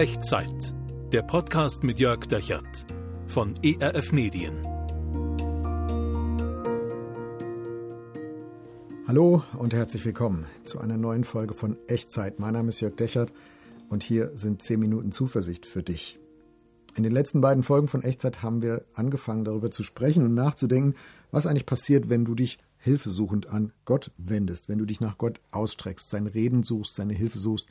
Echtzeit. Der Podcast mit Jörg Dechert von ERF Medien. Hallo und herzlich willkommen zu einer neuen Folge von Echtzeit. Mein Name ist Jörg Dechert und hier sind 10 Minuten Zuversicht für dich. In den letzten beiden Folgen von Echtzeit haben wir angefangen darüber zu sprechen und nachzudenken, was eigentlich passiert, wenn du dich hilfesuchend an Gott wendest, wenn du dich nach Gott ausstreckst, sein Reden suchst, seine Hilfe suchst.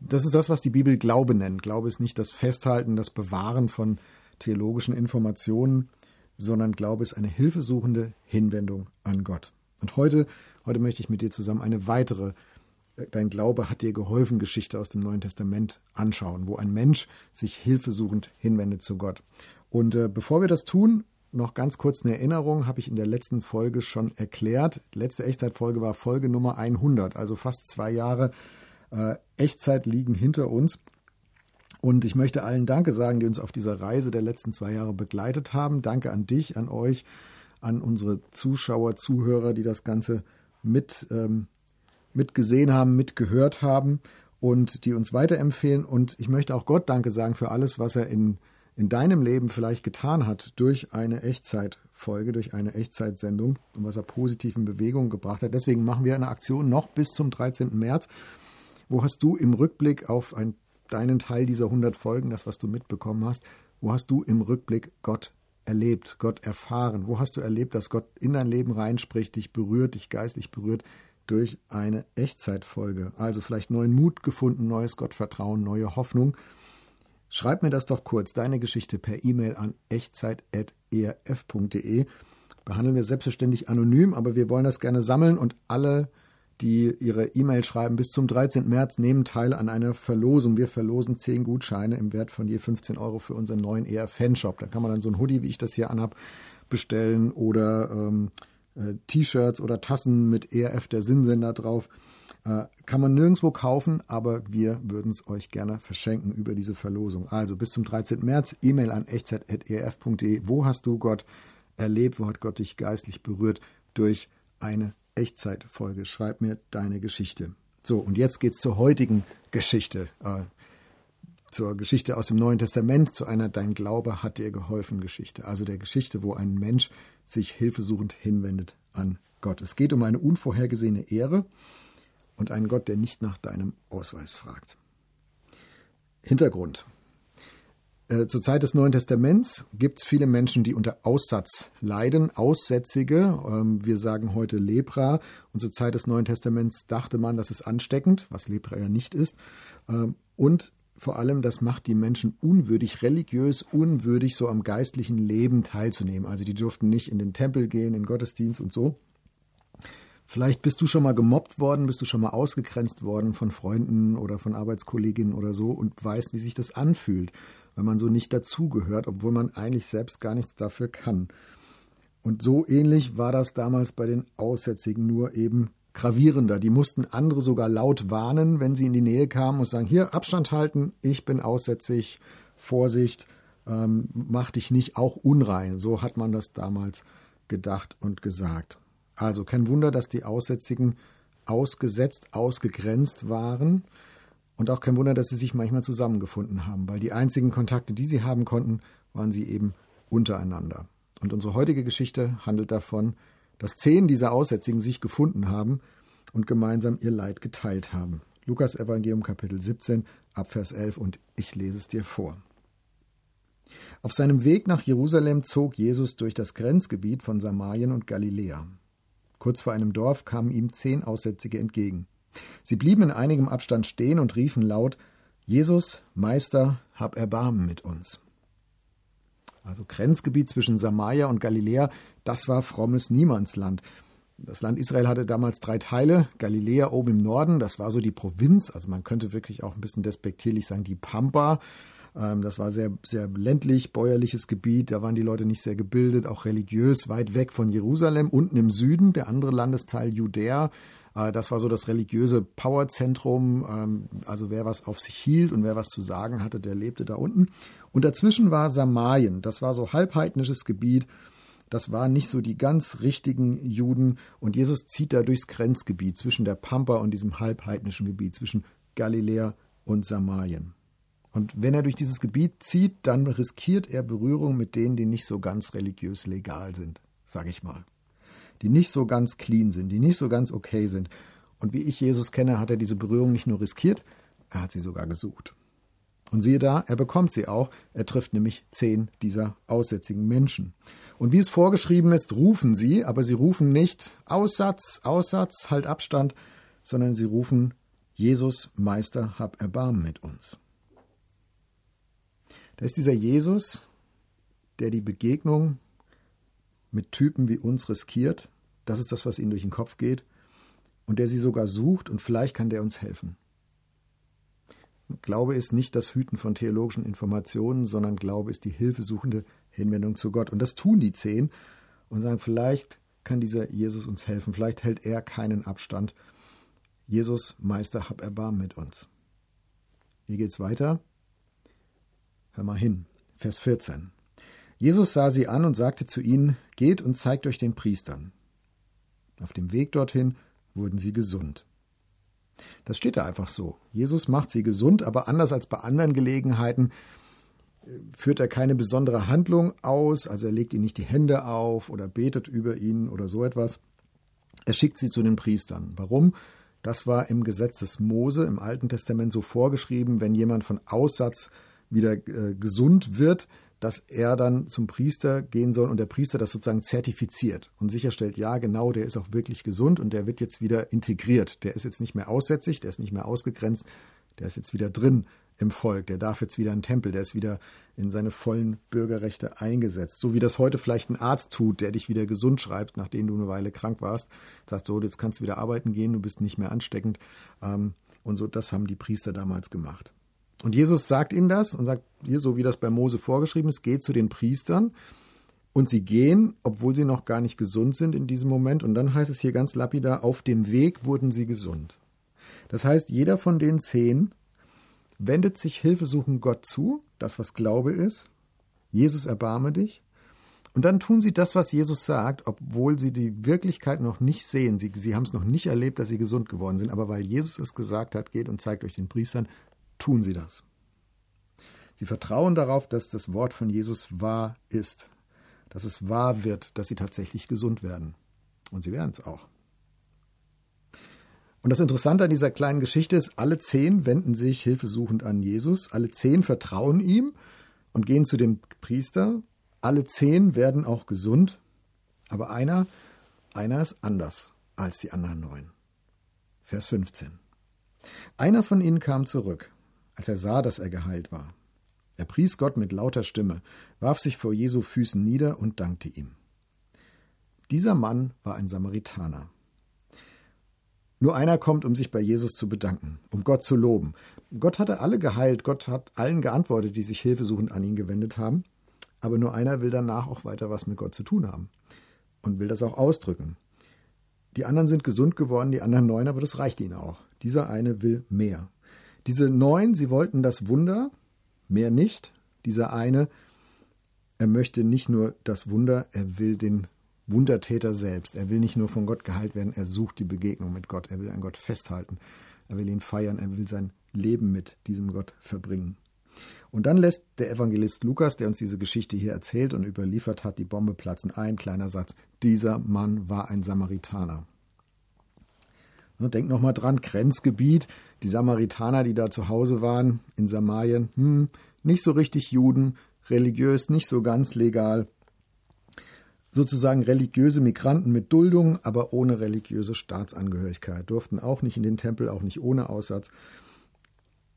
Das ist das, was die Bibel Glaube nennt. Glaube ist nicht das Festhalten, das Bewahren von theologischen Informationen, sondern Glaube ist eine hilfesuchende Hinwendung an Gott. Und heute Heute möchte ich mit dir zusammen eine weitere äh, Dein Glaube hat dir geholfen Geschichte aus dem Neuen Testament anschauen, wo ein Mensch sich hilfesuchend hinwendet zu Gott. Und äh, bevor wir das tun, noch ganz kurz eine Erinnerung, habe ich in der letzten Folge schon erklärt. Letzte Echtzeitfolge war Folge Nummer 100, also fast zwei Jahre äh, Echtzeit liegen hinter uns. Und ich möchte allen Danke sagen, die uns auf dieser Reise der letzten zwei Jahre begleitet haben. Danke an dich, an euch, an unsere Zuschauer, Zuhörer, die das Ganze mit, ähm, mitgesehen haben, mitgehört haben und die uns weiterempfehlen. Und ich möchte auch Gott Danke sagen für alles, was er in, in deinem Leben vielleicht getan hat durch eine Echtzeitfolge, durch eine Echtzeitsendung und was er positiv in Bewegung gebracht hat. Deswegen machen wir eine Aktion noch bis zum 13. März. Wo hast du im Rückblick auf ein, deinen Teil dieser 100 Folgen, das, was du mitbekommen hast, wo hast du im Rückblick Gott erlebt, Gott erfahren? Wo hast du erlebt, dass Gott in dein Leben reinspricht, dich berührt, dich geistlich berührt durch eine Echtzeitfolge? Also vielleicht neuen Mut gefunden, neues Gottvertrauen, neue Hoffnung. Schreib mir das doch kurz, deine Geschichte per E-Mail an echtzeit.erf.de. Behandeln wir selbstverständlich anonym, aber wir wollen das gerne sammeln und alle die ihre E-Mail schreiben, bis zum 13. März nehmen teil an einer Verlosung. Wir verlosen 10 Gutscheine im Wert von je 15 Euro für unseren neuen eher Fanshop. Da kann man dann so ein Hoodie, wie ich das hier anhab, bestellen oder ähm, äh, T-Shirts oder Tassen mit ERF der Sinnsender drauf. Äh, kann man nirgendwo kaufen, aber wir würden es euch gerne verschenken über diese Verlosung. Also bis zum 13. März E-Mail an echtzeit.erf.de. Wo hast du Gott erlebt? Wo hat Gott dich geistlich berührt durch eine Echtzeitfolge. Schreib mir deine Geschichte. So, und jetzt geht's zur heutigen Geschichte. Äh, zur Geschichte aus dem Neuen Testament, zu einer Dein Glaube hat dir geholfen Geschichte. Also der Geschichte, wo ein Mensch sich hilfesuchend hinwendet an Gott. Es geht um eine unvorhergesehene Ehre und einen Gott, der nicht nach deinem Ausweis fragt. Hintergrund. Äh, zur Zeit des Neuen Testaments gibt es viele Menschen, die unter Aussatz leiden, Aussätzige. Ähm, wir sagen heute Lepra. Und zur Zeit des Neuen Testaments dachte man, das ist ansteckend, was Lepra ja nicht ist. Ähm, und vor allem, das macht die Menschen unwürdig, religiös unwürdig, so am geistlichen Leben teilzunehmen. Also die durften nicht in den Tempel gehen, in Gottesdienst und so. Vielleicht bist du schon mal gemobbt worden, bist du schon mal ausgegrenzt worden von Freunden oder von Arbeitskolleginnen oder so und weißt, wie sich das anfühlt wenn man so nicht dazugehört, obwohl man eigentlich selbst gar nichts dafür kann. Und so ähnlich war das damals bei den Aussätzigen, nur eben gravierender. Die mussten andere sogar laut warnen, wenn sie in die Nähe kamen und sagen, hier Abstand halten, ich bin aussätzig, Vorsicht, ähm, mach dich nicht auch unrein. So hat man das damals gedacht und gesagt. Also kein Wunder, dass die Aussätzigen ausgesetzt, ausgegrenzt waren. Und auch kein Wunder, dass sie sich manchmal zusammengefunden haben, weil die einzigen Kontakte, die sie haben konnten, waren sie eben untereinander. Und unsere heutige Geschichte handelt davon, dass zehn dieser Aussätzigen sich gefunden haben und gemeinsam ihr Leid geteilt haben. Lukas Evangelium Kapitel 17 Abvers 11 und ich lese es dir vor. Auf seinem Weg nach Jerusalem zog Jesus durch das Grenzgebiet von Samarien und Galiläa. Kurz vor einem Dorf kamen ihm zehn Aussätzige entgegen. Sie blieben in einigem Abstand stehen und riefen laut Jesus, Meister, hab Erbarmen mit uns. Also Grenzgebiet zwischen Samaria und Galiläa, das war frommes Niemandsland. Das Land Israel hatte damals drei Teile. Galiläa oben im Norden, das war so die Provinz, also man könnte wirklich auch ein bisschen despektierlich sagen, die Pampa. Ähm, das war sehr, sehr ländlich, bäuerliches Gebiet, da waren die Leute nicht sehr gebildet, auch religiös, weit weg von Jerusalem. Unten im Süden, der andere Landesteil Judäa, äh, das war so das religiöse Powerzentrum. Ähm, also wer was auf sich hielt und wer was zu sagen hatte, der lebte da unten. Und dazwischen war Samarien. Das war so halbheidnisches Gebiet. Das waren nicht so die ganz richtigen Juden. Und Jesus zieht da durchs Grenzgebiet zwischen der Pampa und diesem halbheidnischen Gebiet, zwischen Galiläa und Samarien. Und wenn er durch dieses Gebiet zieht, dann riskiert er Berührung mit denen, die nicht so ganz religiös legal sind, sage ich mal. Die nicht so ganz clean sind, die nicht so ganz okay sind. Und wie ich Jesus kenne, hat er diese Berührung nicht nur riskiert, er hat sie sogar gesucht. Und siehe da, er bekommt sie auch. Er trifft nämlich zehn dieser aussätzigen Menschen. Und wie es vorgeschrieben ist, rufen sie, aber sie rufen nicht Aussatz, Aussatz, halt Abstand, sondern sie rufen Jesus, Meister, hab Erbarmen mit uns. Da ist dieser Jesus, der die Begegnung mit Typen wie uns riskiert. Das ist das, was ihm durch den Kopf geht. Und der sie sogar sucht und vielleicht kann der uns helfen. Glaube ist nicht das Hüten von theologischen Informationen, sondern Glaube ist die hilfesuchende Hinwendung zu Gott. Und das tun die zehn und sagen, vielleicht kann dieser Jesus uns helfen, vielleicht hält er keinen Abstand. Jesus, Meister, hab Erbarmen mit uns. Wie geht's weiter? Hör mal hin. Vers 14. Jesus sah sie an und sagte zu ihnen, Geht und zeigt euch den Priestern. Auf dem Weg dorthin wurden sie gesund. Das steht da einfach so. Jesus macht sie gesund, aber anders als bei anderen Gelegenheiten äh, führt er keine besondere Handlung aus, also er legt ihnen nicht die Hände auf oder betet über ihn oder so etwas. Er schickt sie zu den Priestern. Warum? Das war im Gesetz des Mose im Alten Testament so vorgeschrieben, wenn jemand von Aussatz wieder äh, gesund wird, dass er dann zum Priester gehen soll und der Priester das sozusagen zertifiziert und sicherstellt, ja, genau, der ist auch wirklich gesund und der wird jetzt wieder integriert. Der ist jetzt nicht mehr aussätzig, der ist nicht mehr ausgegrenzt, der ist jetzt wieder drin im Volk, der darf jetzt wieder in den Tempel, der ist wieder in seine vollen Bürgerrechte eingesetzt. So wie das heute vielleicht ein Arzt tut, der dich wieder gesund schreibt, nachdem du eine Weile krank warst, sagt so, jetzt kannst du wieder arbeiten gehen, du bist nicht mehr ansteckend. Ähm, und so, das haben die Priester damals gemacht. Und Jesus sagt ihnen das und sagt hier, so wie das bei Mose vorgeschrieben ist, geht zu den Priestern. Und sie gehen, obwohl sie noch gar nicht gesund sind in diesem Moment. Und dann heißt es hier ganz lapidar, auf dem Weg wurden sie gesund. Das heißt, jeder von den zehn wendet sich hilfesuchend Gott zu, das was Glaube ist. Jesus erbarme dich. Und dann tun sie das, was Jesus sagt, obwohl sie die Wirklichkeit noch nicht sehen. Sie, sie haben es noch nicht erlebt, dass sie gesund geworden sind. Aber weil Jesus es gesagt hat, geht und zeigt euch den Priestern, tun sie das. Sie vertrauen darauf, dass das Wort von Jesus wahr ist, dass es wahr wird, dass sie tatsächlich gesund werden. Und sie werden es auch. Und das Interessante an dieser kleinen Geschichte ist, alle zehn wenden sich hilfesuchend an Jesus, alle zehn vertrauen ihm und gehen zu dem Priester, alle zehn werden auch gesund, aber einer, einer ist anders als die anderen neun. Vers 15. Einer von ihnen kam zurück als er sah, dass er geheilt war. Er pries Gott mit lauter Stimme, warf sich vor Jesu Füßen nieder und dankte ihm. Dieser Mann war ein Samaritaner. Nur einer kommt, um sich bei Jesus zu bedanken, um Gott zu loben. Gott hatte alle geheilt, Gott hat allen geantwortet, die sich hilfesuchend an ihn gewendet haben, aber nur einer will danach auch weiter was mit Gott zu tun haben und will das auch ausdrücken. Die anderen sind gesund geworden, die anderen neun, aber das reicht ihnen auch. Dieser eine will mehr. Diese neun, sie wollten das Wunder, mehr nicht. Dieser eine, er möchte nicht nur das Wunder, er will den Wundertäter selbst. Er will nicht nur von Gott geheilt werden, er sucht die Begegnung mit Gott. Er will an Gott festhalten. Er will ihn feiern. Er will sein Leben mit diesem Gott verbringen. Und dann lässt der Evangelist Lukas, der uns diese Geschichte hier erzählt und überliefert hat, die Bombe platzen. Ein kleiner Satz. Dieser Mann war ein Samaritaner. Denk nochmal dran, Grenzgebiet, die Samaritaner, die da zu Hause waren in Samarien, hm, nicht so richtig Juden, religiös, nicht so ganz legal. Sozusagen religiöse Migranten mit Duldung, aber ohne religiöse Staatsangehörigkeit, durften auch nicht in den Tempel, auch nicht ohne Aussatz.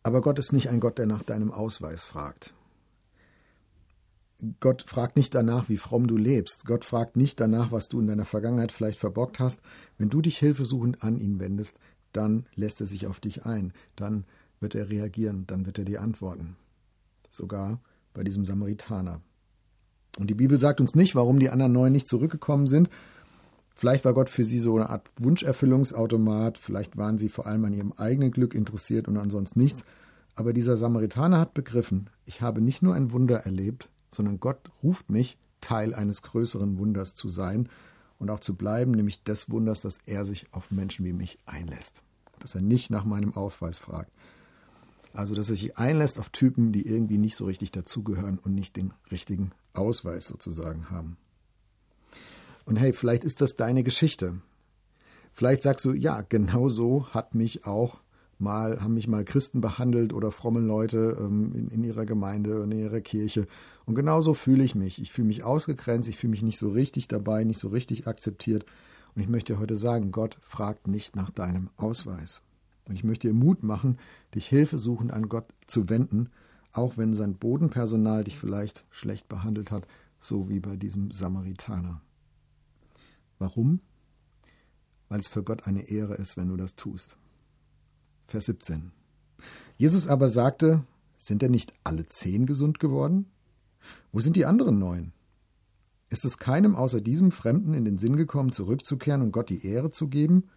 Aber Gott ist nicht ein Gott, der nach deinem Ausweis fragt. Gott fragt nicht danach, wie fromm du lebst. Gott fragt nicht danach, was du in deiner Vergangenheit vielleicht verbockt hast. Wenn du dich hilfesuchend an ihn wendest, dann lässt er sich auf dich ein. Dann wird er reagieren, dann wird er dir antworten. Sogar bei diesem Samaritaner. Und die Bibel sagt uns nicht, warum die anderen neun nicht zurückgekommen sind. Vielleicht war Gott für sie so eine Art Wunscherfüllungsautomat, vielleicht waren sie vor allem an ihrem eigenen Glück interessiert und ansonsten nichts. Aber dieser Samaritaner hat begriffen, ich habe nicht nur ein Wunder erlebt, sondern Gott ruft mich, Teil eines größeren Wunders zu sein und auch zu bleiben, nämlich des Wunders, dass er sich auf Menschen wie mich einlässt, dass er nicht nach meinem Ausweis fragt. Also, dass er sich einlässt auf Typen, die irgendwie nicht so richtig dazugehören und nicht den richtigen Ausweis sozusagen haben. Und hey, vielleicht ist das deine Geschichte. Vielleicht sagst du, ja, genau so hat mich auch mal, haben mich mal Christen behandelt oder fromme Leute ähm, in, in, ihrer Gemeinde und in ihrer Kirche. Und genauso fühle ich mich. Ich fühle mich ausgegrenzt, ich fühle mich nicht so richtig dabei, nicht so richtig akzeptiert. Und ich möchte heute sagen, Gott fragt nicht nach deinem Ausweis. Und ich möchte dir Mut machen, dich hilfesuchend an Gott zu wenden, auch wenn sein Bodenpersonal dich vielleicht schlecht behandelt hat, so wie bei diesem Samaritaner. Warum? Weil es für Gott eine Ehre ist, wenn du das tust. Vers 17. Jesus aber sagte, sind denn nicht alle zehn gesund geworden? Wo sind die anderen neun? Ist es keinem außer diesem Fremden in den Sinn gekommen, zurückzukehren und Gott die Ehre zu geben?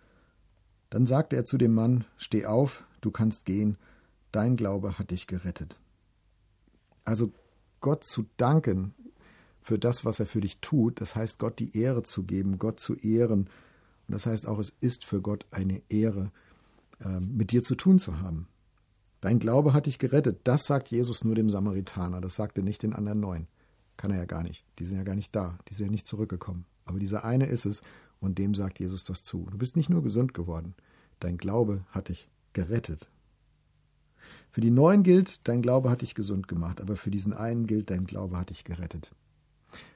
Dann sagte er zu dem Mann, Steh auf, du kannst gehen, dein Glaube hat dich gerettet. Also Gott zu danken für das, was er für dich tut, das heißt Gott die Ehre zu geben, Gott zu ehren. Und das heißt auch, es ist für Gott eine Ehre, ähm, mit dir zu tun zu haben. Dein Glaube hat dich gerettet. Das sagt Jesus nur dem Samaritaner. Das sagt er nicht den anderen neun. Kann er ja gar nicht. Die sind ja gar nicht da. Die sind ja nicht zurückgekommen. Aber dieser eine ist es und dem sagt Jesus das zu. Du bist nicht nur gesund geworden. Dein Glaube hat dich gerettet. Für die Neuen gilt, dein Glaube hat dich gesund gemacht, aber für diesen einen gilt, dein Glaube hat dich gerettet.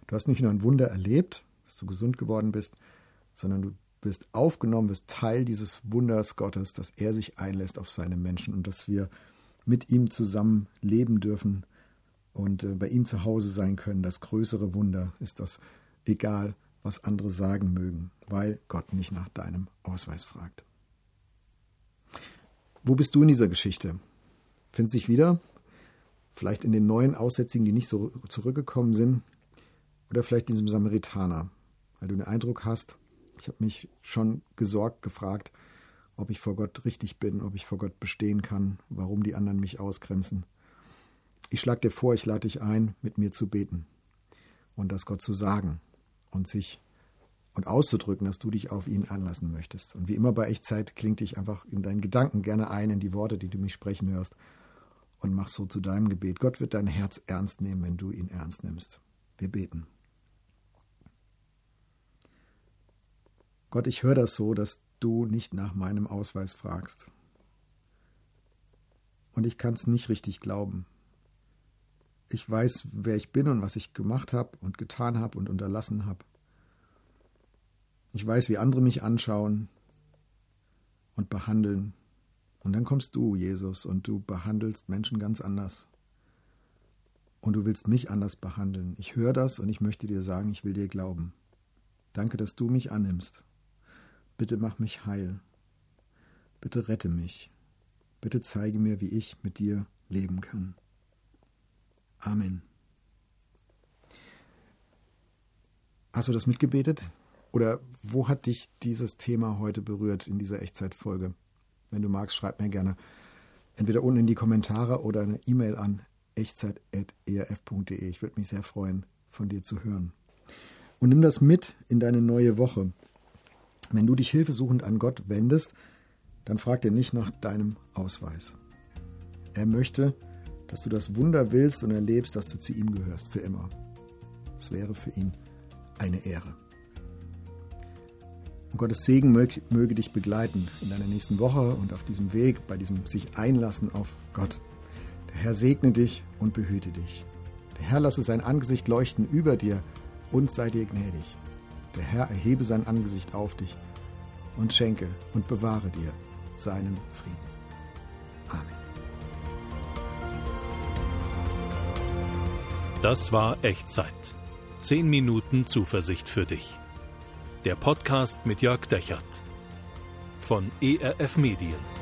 Du hast nicht nur ein Wunder erlebt, dass du gesund geworden bist, sondern du bist aufgenommen, bist Teil dieses Wunders Gottes, dass er sich einlässt auf seine Menschen und dass wir mit ihm zusammen leben dürfen und äh, bei ihm zu Hause sein können. Das größere Wunder ist das, egal was andere sagen mögen, weil Gott nicht nach deinem Ausweis fragt. Wo bist du in dieser Geschichte? Findest dich wieder? Vielleicht in den neuen Aussätzigen, die nicht so zurückgekommen sind? Oder vielleicht diesem Samaritaner, weil du den Eindruck hast, ich habe mich schon gesorgt gefragt, ob ich vor Gott richtig bin, ob ich vor Gott bestehen kann, warum die anderen mich ausgrenzen. Ich schlage dir vor, ich lade dich ein, mit mir zu beten und das Gott zu sagen und sich und auszudrücken, dass du dich auf ihn anlassen möchtest. Und wie immer bei Echtzeit klingt dich einfach in deinen Gedanken gerne ein, in die Worte, die du mich sprechen hörst und mach so zu deinem Gebet. Gott wird dein Herz ernst nehmen, wenn du ihn ernst nimmst. Wir beten. Gott, ich höre das so, dass du nicht nach meinem Ausweis fragst. Und ich kann es nicht richtig glauben. Ich weiß, wer ich bin und was ich gemacht habe und getan habe und unterlassen habe. Ich weiß, wie andere mich anschauen und behandeln. Und dann kommst du, Jesus, und du behandelst Menschen ganz anders. Und du willst mich anders behandeln. Ich höre das und ich möchte dir sagen, ich will dir glauben. Danke, dass du mich annimmst. Bitte mach mich heil. Bitte rette mich. Bitte zeige mir, wie ich mit dir leben kann. Amen. Hast du das mitgebetet? Oder wo hat dich dieses Thema heute berührt in dieser Echtzeitfolge? Wenn du magst, schreib mir gerne entweder unten in die Kommentare oder eine E-Mail an echtzeit.erf.de. Ich würde mich sehr freuen, von dir zu hören. Und nimm das mit in deine neue Woche. Wenn du dich hilfesuchend an Gott wendest, dann fragt er nicht nach deinem Ausweis. Er möchte, dass du das Wunder willst und erlebst, dass du zu ihm gehörst, für immer. Es wäre für ihn eine Ehre. Und Gottes Segen möge, möge dich begleiten in deiner nächsten Woche und auf diesem Weg, bei diesem sich einlassen auf Gott. Der Herr segne dich und behüte dich. Der Herr lasse sein Angesicht leuchten über dir und sei dir gnädig. Der Herr erhebe sein Angesicht auf dich und schenke und bewahre dir seinen Frieden. Amen. Das war Echtzeit. Zehn Minuten Zuversicht für dich. Der Podcast mit Jörg Dechert von ERF Medien.